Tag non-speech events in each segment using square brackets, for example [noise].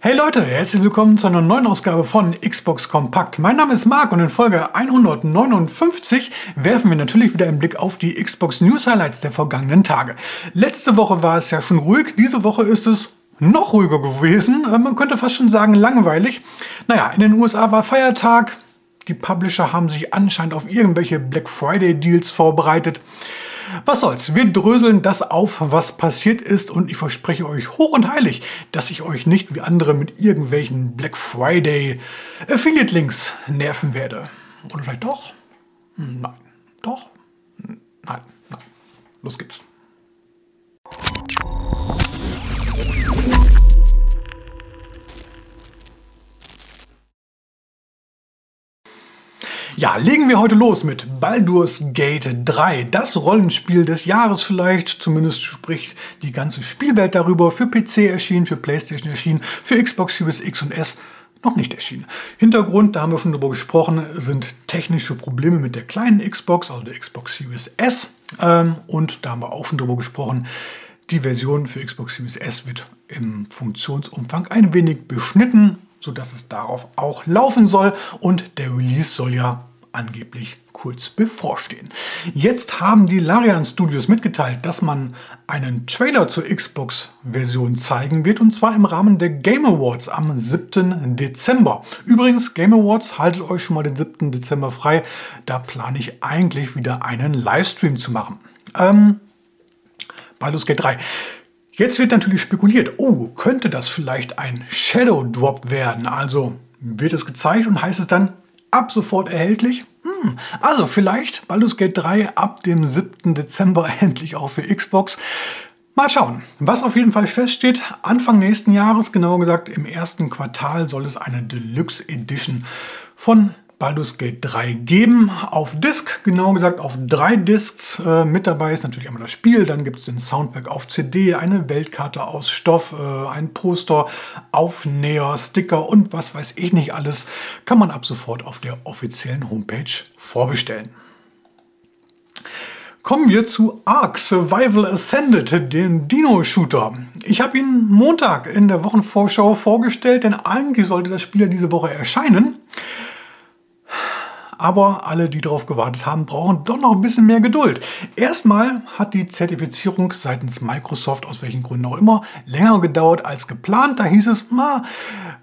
Hey Leute, herzlich willkommen zu einer neuen Ausgabe von Xbox Kompakt. Mein Name ist Marc und in Folge 159 werfen wir natürlich wieder einen Blick auf die Xbox News Highlights der vergangenen Tage. Letzte Woche war es ja schon ruhig, diese Woche ist es noch ruhiger gewesen. Äh, man könnte fast schon sagen langweilig. Naja, in den USA war Feiertag. Die Publisher haben sich anscheinend auf irgendwelche Black Friday Deals vorbereitet. Was soll's, wir dröseln das auf, was passiert ist und ich verspreche euch hoch und heilig, dass ich euch nicht wie andere mit irgendwelchen Black Friday Affiliate Links nerven werde. Oder vielleicht doch? Nein. Doch? Nein. Nein. Los geht's. Ja, legen wir heute los mit Baldur's Gate 3. Das Rollenspiel des Jahres vielleicht. Zumindest spricht die ganze Spielwelt darüber. Für PC erschienen, für PlayStation erschienen, für Xbox Series X und S noch nicht erschienen. Hintergrund, da haben wir schon drüber gesprochen, sind technische Probleme mit der kleinen Xbox, also der Xbox Series S. Ähm, und da haben wir auch schon drüber gesprochen. Die Version für Xbox Series S wird im Funktionsumfang ein wenig beschnitten sodass es darauf auch laufen soll und der Release soll ja angeblich kurz bevorstehen. Jetzt haben die Larian Studios mitgeteilt, dass man einen Trailer zur Xbox-Version zeigen wird und zwar im Rahmen der Game Awards am 7. Dezember. Übrigens, Game Awards, haltet euch schon mal den 7. Dezember frei. Da plane ich eigentlich wieder einen Livestream zu machen. Ähm, Baldur's Gate 3. Jetzt wird natürlich spekuliert, oh, könnte das vielleicht ein Shadow Drop werden? Also wird es gezeigt und heißt es dann ab sofort erhältlich? Hm, also vielleicht Baldur's Gate 3 ab dem 7. Dezember [laughs] endlich auch für Xbox. Mal schauen. Was auf jeden Fall feststeht, Anfang nächsten Jahres, genauer gesagt im ersten Quartal, soll es eine Deluxe Edition von Baldur's Gate 3 geben. Auf Disk, genau gesagt auf drei Discs. Äh, mit dabei ist natürlich einmal das Spiel, dann gibt es den Soundpack auf CD, eine Weltkarte aus Stoff, äh, ein Poster, Aufnäher, Sticker und was weiß ich nicht alles, kann man ab sofort auf der offiziellen Homepage vorbestellen. Kommen wir zu Ark Survival Ascended, den Dino-Shooter. Ich habe ihn Montag in der Wochenvorschau vorgestellt, denn eigentlich sollte das Spiel ja diese Woche erscheinen. Aber alle, die darauf gewartet haben, brauchen doch noch ein bisschen mehr Geduld. Erstmal hat die Zertifizierung seitens Microsoft, aus welchen Gründen auch immer, länger gedauert als geplant. Da hieß es, na,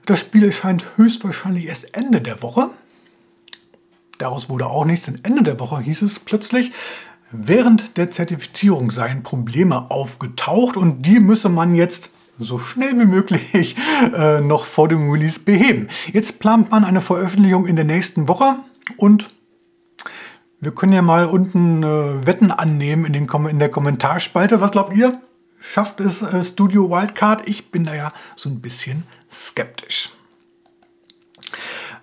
das Spiel erscheint höchstwahrscheinlich erst Ende der Woche. Daraus wurde auch nichts, denn Ende der Woche hieß es plötzlich, während der Zertifizierung seien Probleme aufgetaucht und die müsse man jetzt so schnell wie möglich äh, noch vor dem Release beheben. Jetzt plant man eine Veröffentlichung in der nächsten Woche. Und wir können ja mal unten äh, Wetten annehmen in, den Kom in der Kommentarspalte. Was glaubt ihr? Schafft es äh, Studio Wildcard? Ich bin da ja so ein bisschen skeptisch.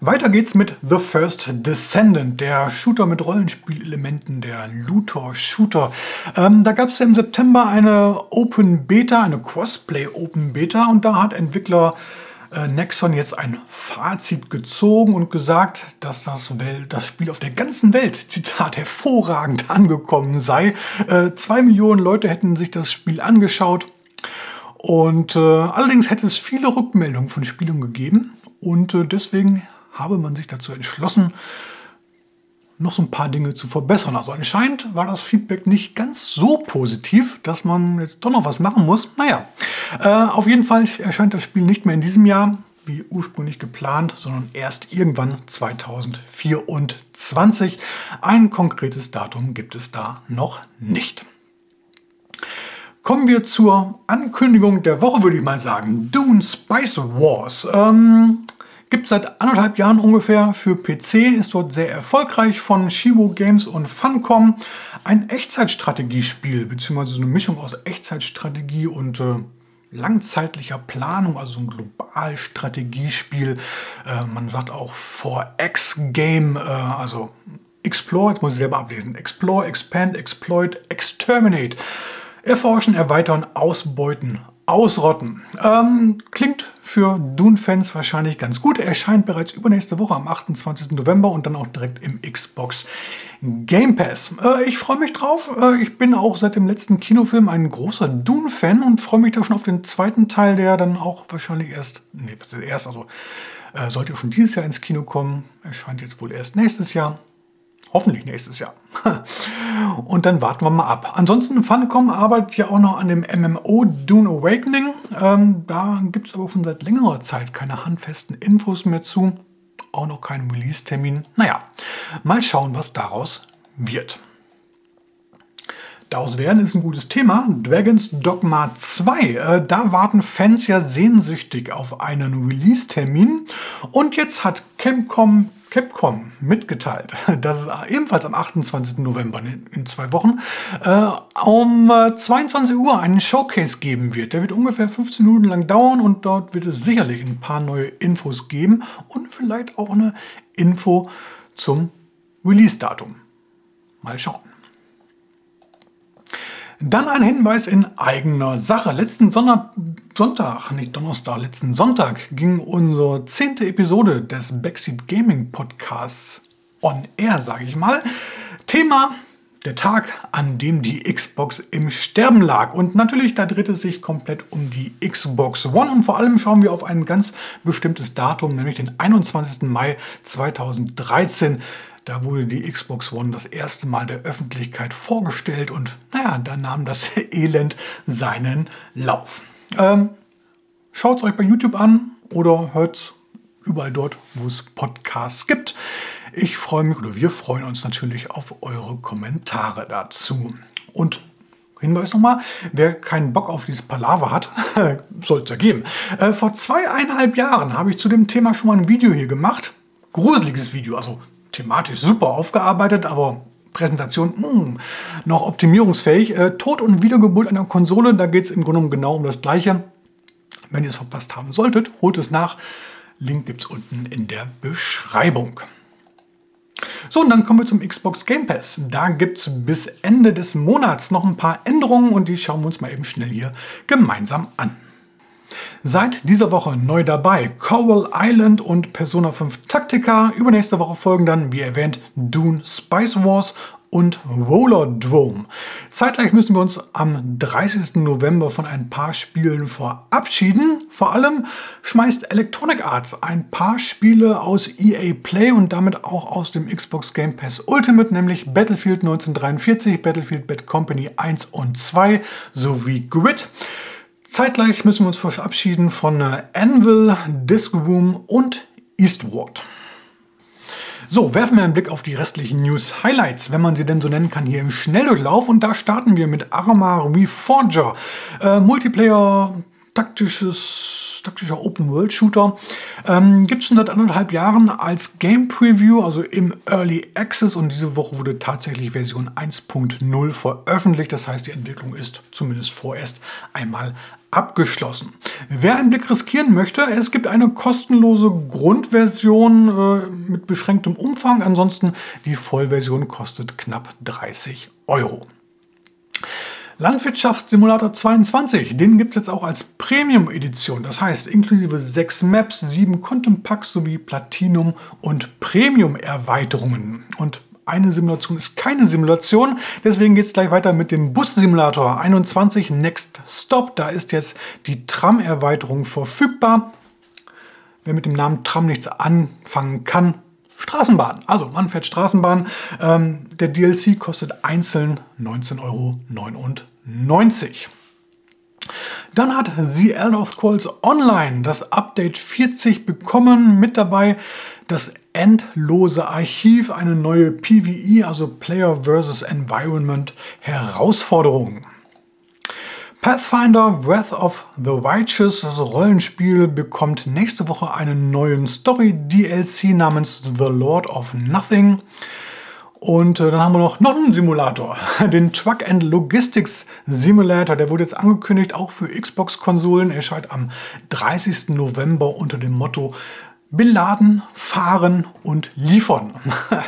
Weiter geht's mit The First Descendant, der Shooter mit Rollenspielelementen, der Looter-Shooter. Ähm, da gab es ja im September eine Open Beta, eine Crossplay Open Beta und da hat Entwickler Nexon jetzt ein Fazit gezogen und gesagt, dass das, Welt, das Spiel auf der ganzen Welt, [laughs] Zitat, hervorragend angekommen sei. Äh, zwei Millionen Leute hätten sich das Spiel angeschaut. Und äh, allerdings hätte es viele Rückmeldungen von Spielern gegeben. Und äh, deswegen habe man sich dazu entschlossen, noch so ein paar Dinge zu verbessern. Also anscheinend war das Feedback nicht ganz so positiv, dass man jetzt doch noch was machen muss. Naja, äh, auf jeden Fall erscheint das Spiel nicht mehr in diesem Jahr, wie ursprünglich geplant, sondern erst irgendwann 2024. Ein konkretes Datum gibt es da noch nicht. Kommen wir zur Ankündigung der Woche, würde ich mal sagen. Dune Spice Wars. Ähm, Gibt es seit anderthalb Jahren ungefähr für PC, ist dort sehr erfolgreich von Shibo Games und Funcom. Ein Echtzeitstrategiespiel, beziehungsweise so eine Mischung aus Echtzeitstrategie und äh, langzeitlicher Planung, also ein Globalstrategiespiel. Äh, man sagt auch 4X-Game, äh, also Explore, jetzt muss ich selber ablesen. Explore, Expand, Exploit, Exterminate. Erforschen, erweitern, ausbeuten, ausrotten. Ähm, klingt für Dune-Fans wahrscheinlich ganz gut. Er erscheint bereits übernächste Woche am 28. November und dann auch direkt im Xbox Game Pass. Äh, ich freue mich drauf. Äh, ich bin auch seit dem letzten Kinofilm ein großer Dune-Fan und freue mich da schon auf den zweiten Teil, der dann auch wahrscheinlich erst, nee, erst, also äh, sollte schon dieses Jahr ins Kino kommen. Erscheint jetzt wohl erst nächstes Jahr. Hoffentlich nächstes Jahr. [laughs] Und dann warten wir mal ab. Ansonsten, Funcom arbeitet ja auch noch an dem MMO Dune Awakening. Ähm, da gibt es aber schon seit längerer Zeit keine handfesten Infos mehr zu. Auch noch keinen Release-Termin. Naja, mal schauen, was daraus wird. Daraus werden ist ein gutes Thema. Dragon's Dogma 2. Äh, da warten Fans ja sehnsüchtig auf einen Release-Termin. Und jetzt hat Capcom Capcom mitgeteilt, [laughs] dass es ebenfalls am 28. November in zwei Wochen äh, um 22 äh, Uhr einen Showcase geben wird. Der wird ungefähr 15 Minuten lang dauern und dort wird es sicherlich ein paar neue Infos geben und vielleicht auch eine Info zum Release-Datum. Mal schauen. Dann ein Hinweis in eigener Sache. Letzten Sonntag, Sonntag, nicht Donnerstag, letzten Sonntag ging unsere zehnte Episode des Backseat Gaming Podcasts on air, sage ich mal. Thema der Tag, an dem die Xbox im Sterben lag. Und natürlich, da dreht es sich komplett um die Xbox One. Und vor allem schauen wir auf ein ganz bestimmtes Datum, nämlich den 21. Mai 2013. Da wurde die Xbox One das erste Mal der Öffentlichkeit vorgestellt und naja, da nahm das [laughs] Elend seinen Lauf. Ähm, Schaut es euch bei YouTube an oder hört es überall dort, wo es Podcasts gibt. Ich freue mich oder wir freuen uns natürlich auf eure Kommentare dazu. Und Hinweis nochmal, wer keinen Bock auf dieses Palaver hat, [laughs] soll es ja geben. Äh, vor zweieinhalb Jahren habe ich zu dem Thema schon mal ein Video hier gemacht. Gruseliges Video, also thematisch super aufgearbeitet, aber Präsentation mh, hm, noch optimierungsfähig. Äh, Tod und Wiedergeburt einer Konsole, da geht es im Grunde genau um das Gleiche. Wenn ihr es verpasst haben solltet, holt es nach. Link gibt es unten in der Beschreibung. So, und dann kommen wir zum Xbox Game Pass. Da gibt es bis Ende des Monats noch ein paar Änderungen und die schauen wir uns mal eben schnell hier gemeinsam an. Seit dieser Woche neu dabei Coral Island und Persona 5 Taktika. Übernächste Woche folgen dann, wie erwähnt, Dune Spice Wars und Roller Drome. Zeitgleich müssen wir uns am 30. November von ein paar Spielen verabschieden. Vor allem schmeißt Electronic Arts ein paar Spiele aus EA Play und damit auch aus dem Xbox Game Pass Ultimate, nämlich Battlefield 1943, Battlefield Bad Company 1 und 2 sowie Grid. Zeitgleich müssen wir uns verabschieden von äh, Anvil, Disc Room und Eastward. So, werfen wir einen Blick auf die restlichen News Highlights, wenn man sie denn so nennen kann, hier im Schnelldurchlauf. Und da starten wir mit Arma Reforger. Äh, Multiplayer, taktisches taktischer Open-World-Shooter. Ähm, Gibt es schon seit anderthalb Jahren als Game Preview, also im Early Access. Und diese Woche wurde tatsächlich Version 1.0 veröffentlicht. Das heißt, die Entwicklung ist zumindest vorerst einmal abgeschlossen. Wer einen Blick riskieren möchte, es gibt eine kostenlose Grundversion äh, mit beschränktem Umfang. Ansonsten die Vollversion kostet knapp 30 Euro. Landwirtschaftssimulator 22, den gibt es jetzt auch als Premium-Edition. Das heißt, inklusive sechs Maps, sieben Content Packs sowie Platinum- und Premium-Erweiterungen. Und eine Simulation ist keine Simulation. Deswegen geht es gleich weiter mit dem Bus-Simulator 21 Next Stop. Da ist jetzt die Tram-Erweiterung verfügbar. Wer mit dem Namen Tram nichts anfangen kann, Straßenbahn. Also man fährt Straßenbahn. Ähm, der DLC kostet einzeln 19,99 Euro. Dann hat The Elder Scrolls Online das Update 40 bekommen. Mit dabei das endlose Archiv, eine neue PvE, also Player vs. Environment Herausforderung. Pathfinder Breath of the Righteous, das Rollenspiel, bekommt nächste Woche einen neuen Story-DLC namens The Lord of Nothing. Und äh, dann haben wir noch, noch einen Simulator, [laughs] den Truck and Logistics Simulator. Der wurde jetzt angekündigt, auch für Xbox-Konsolen. Erscheint am 30. November unter dem Motto Beladen, Fahren und Liefern. [laughs]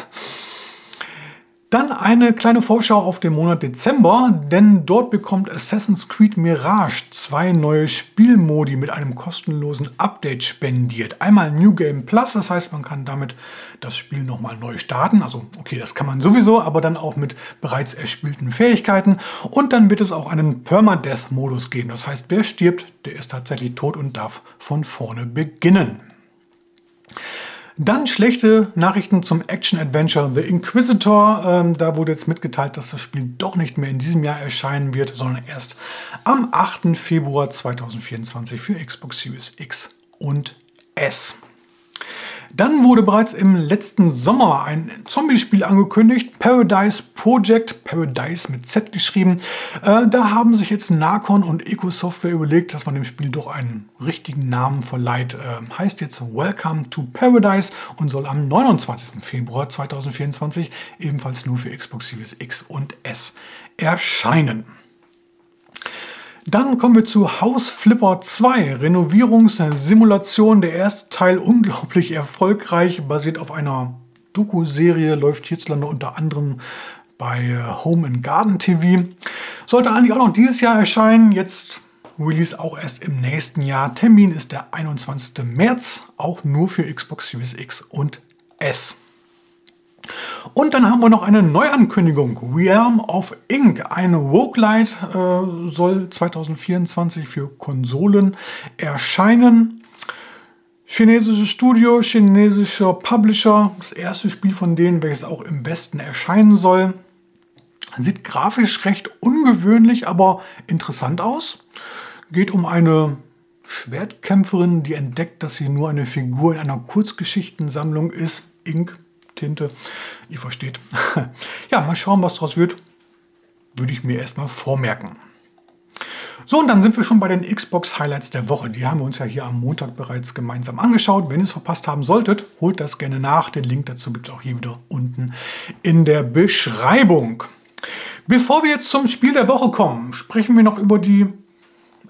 Dann eine kleine Vorschau auf den Monat Dezember, denn dort bekommt Assassin's Creed Mirage zwei neue Spielmodi mit einem kostenlosen Update spendiert. Einmal New Game Plus, das heißt, man kann damit das Spiel nochmal neu starten. Also okay, das kann man sowieso, aber dann auch mit bereits erspielten Fähigkeiten. Und dann wird es auch einen Permadeath-Modus geben. Das heißt, wer stirbt, der ist tatsächlich tot und darf von vorne beginnen. Dann schlechte Nachrichten zum Action-Adventure The Inquisitor. Ähm, da wurde jetzt mitgeteilt, dass das Spiel doch nicht mehr in diesem Jahr erscheinen wird, sondern erst am 8. Februar 2024 für Xbox Series X und S. Dann wurde bereits im letzten Sommer ein Zombie-Spiel angekündigt, Paradise Project, Paradise mit Z geschrieben. Äh, da haben sich jetzt Narcon und Eco Software überlegt, dass man dem Spiel doch einen richtigen Namen verleiht. Äh, heißt jetzt Welcome to Paradise und soll am 29. Februar 2024 ebenfalls nur für Xbox Series X und S erscheinen. Dann kommen wir zu House Flipper 2, Renovierungssimulation. Der erste Teil unglaublich erfolgreich, basiert auf einer Doku-Serie, läuft hierzulande unter anderem bei äh, Home and Garden TV. Sollte eigentlich auch noch dieses Jahr erscheinen, jetzt Release auch erst im nächsten Jahr. Termin ist der 21. März, auch nur für Xbox Series X und S. Und dann haben wir noch eine Neuankündigung. Realm of Ink, ein Roguelite, äh, soll 2024 für Konsolen erscheinen. Chinesisches Studio, chinesischer Publisher, das erste Spiel von denen, welches auch im Westen erscheinen soll. Sieht grafisch recht ungewöhnlich, aber interessant aus. Geht um eine Schwertkämpferin, die entdeckt, dass sie nur eine Figur in einer Kurzgeschichtensammlung ist. Ink Tinte. Ihr versteht. [laughs] ja, mal schauen, was daraus wird. Würde ich mir erstmal vormerken. So, und dann sind wir schon bei den Xbox Highlights der Woche. Die haben wir uns ja hier am Montag bereits gemeinsam angeschaut. Wenn ihr es verpasst haben solltet, holt das gerne nach. Den Link dazu gibt es auch hier wieder unten in der Beschreibung. Bevor wir jetzt zum Spiel der Woche kommen, sprechen wir noch über die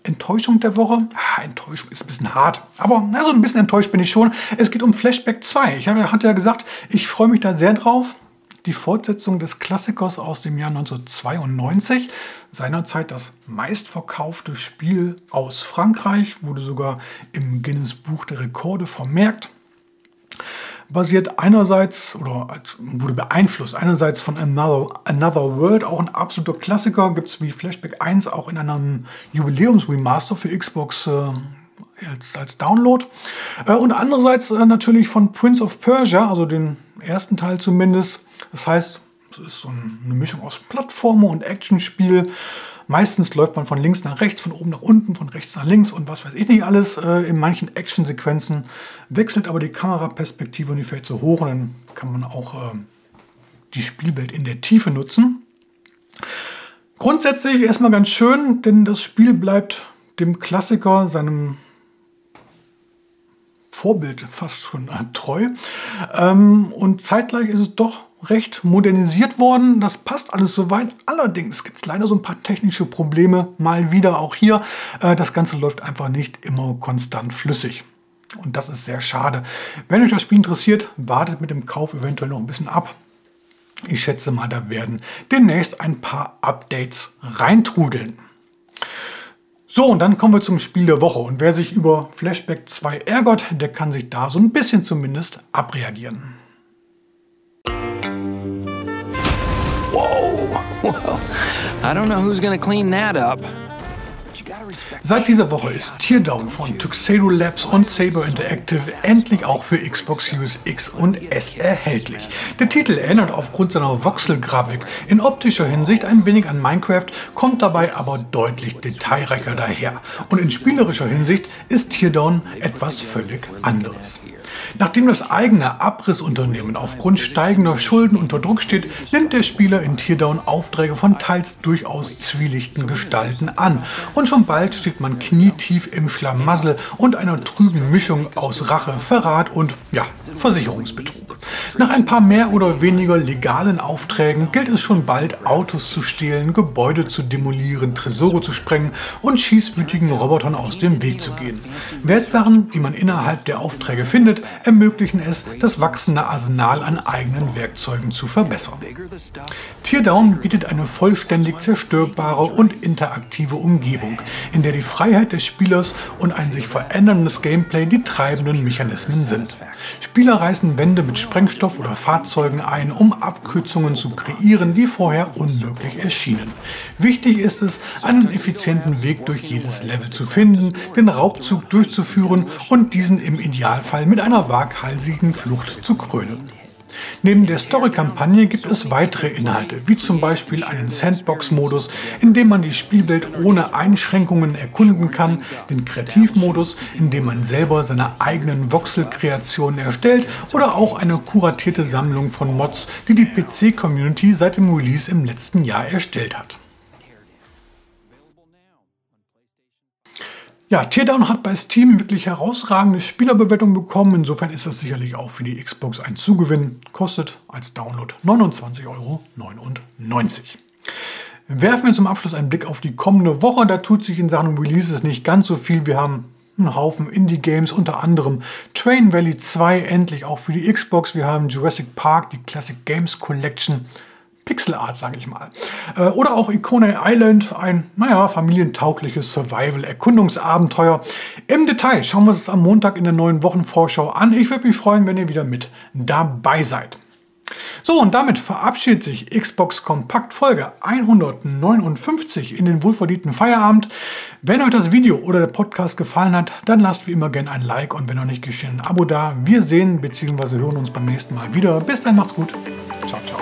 Enttäuschung der Woche. Ah, Enttäuschung ist ein bisschen hart, aber na, so ein bisschen enttäuscht bin ich schon. Es geht um Flashback 2. Ich hatte ja gesagt, ich freue mich da sehr drauf. Die Fortsetzung des Klassikers aus dem Jahr 1992. Seinerzeit das meistverkaufte Spiel aus Frankreich, wurde sogar im Guinness Buch der Rekorde vermerkt basiert einerseits oder wurde beeinflusst einerseits von Another, Another World, auch ein absoluter Klassiker, gibt es wie Flashback 1 auch in einem Jubiläumsremaster für Xbox äh, als, als Download. Äh, und andererseits äh, natürlich von Prince of Persia, also den ersten Teil zumindest. Das heißt, es ist so eine Mischung aus Plattformer und Actionspiel. Meistens läuft man von links nach rechts, von oben nach unten, von rechts nach links und was weiß ich nicht alles. Äh, in manchen Actionsequenzen wechselt aber die Kameraperspektive und die fällt so hoch und dann kann man auch äh, die Spielwelt in der Tiefe nutzen. Grundsätzlich erstmal ganz schön, denn das Spiel bleibt dem Klassiker, seinem Vorbild fast schon äh, treu. Ähm, und zeitgleich ist es doch recht modernisiert worden. Das passt alles soweit. Allerdings gibt es leider so ein paar technische Probleme. Mal wieder auch hier. Äh, das Ganze läuft einfach nicht immer konstant flüssig. Und das ist sehr schade. Wenn euch das Spiel interessiert, wartet mit dem Kauf eventuell noch ein bisschen ab. Ich schätze mal, da werden demnächst ein paar Updates reintrudeln. So, und dann kommen wir zum Spiel der Woche. Und wer sich über Flashback 2 ärgert, der kann sich da so ein bisschen zumindest abreagieren. Well, [laughs] I don't know who's gonna clean that up. Seit dieser Woche ist Teardown von Tuxedo Labs und Saber Interactive endlich auch für Xbox Series X und S erhältlich. Der Titel erinnert aufgrund seiner Voxel-Grafik in optischer Hinsicht ein wenig an Minecraft, kommt dabei aber deutlich detailreicher daher. Und in spielerischer Hinsicht ist Teardown etwas völlig anderes. Nachdem das eigene Abrissunternehmen aufgrund steigender Schulden unter Druck steht, nimmt der Spieler in Teardown Aufträge von teils durchaus zwielichten Gestalten an. Und schon bald steht man knietief im Schlamassel und einer trüben Mischung aus Rache, Verrat und ja, Versicherungsbetrug. Nach ein paar mehr oder weniger legalen Aufträgen gilt es schon bald, Autos zu stehlen, Gebäude zu demolieren, Tresore zu sprengen und schießwütigen Robotern aus dem Weg zu gehen. Wertsachen, die man innerhalb der Aufträge findet, ermöglichen es, das wachsende Arsenal an eigenen Werkzeugen zu verbessern. Teardown bietet eine vollständig zerstörbare und interaktive Umgebung, in der die Freiheit des Spielers und ein sich veränderndes Gameplay die treibenden Mechanismen sind. Spieler reißen Wände mit Sprengstoff oder Fahrzeugen ein, um Abkürzungen zu kreieren, die vorher unmöglich erschienen. Wichtig ist es, einen effizienten Weg durch jedes Level zu finden, den Raubzug durchzuführen und diesen im Idealfall mit einer waghalsigen Flucht zu krönen. Neben der Story-Kampagne gibt es weitere Inhalte, wie zum Beispiel einen Sandbox-Modus, in dem man die Spielwelt ohne Einschränkungen erkunden kann, den Kreativmodus, in dem man selber seine eigenen Voxel-Kreationen erstellt oder auch eine kuratierte Sammlung von Mods, die die PC-Community seit dem Release im letzten Jahr erstellt hat. Ja, Teardown hat bei Steam wirklich herausragende Spielerbewertung bekommen. Insofern ist das sicherlich auch für die Xbox ein Zugewinn. Kostet als Download 29,99 Euro. Werfen wir zum Abschluss einen Blick auf die kommende Woche. Da tut sich in Sachen Releases nicht ganz so viel. Wir haben einen Haufen Indie-Games, unter anderem Train Valley 2 endlich auch für die Xbox. Wir haben Jurassic Park, die Classic Games Collection. Pixel Art, sage ich mal. Äh, oder auch Icone Island, ein, naja, familientaugliches Survival-Erkundungsabenteuer. Im Detail schauen wir uns das am Montag in der neuen Wochenvorschau an. Ich würde mich freuen, wenn ihr wieder mit dabei seid. So, und damit verabschiedet sich Xbox Kompakt Folge 159 in den wohlverdienten Feierabend. Wenn euch das Video oder der Podcast gefallen hat, dann lasst wie immer gerne ein Like und wenn noch nicht geschehen, ein Abo da. Wir sehen bzw. hören uns beim nächsten Mal wieder. Bis dann, macht's gut. Ciao, ciao.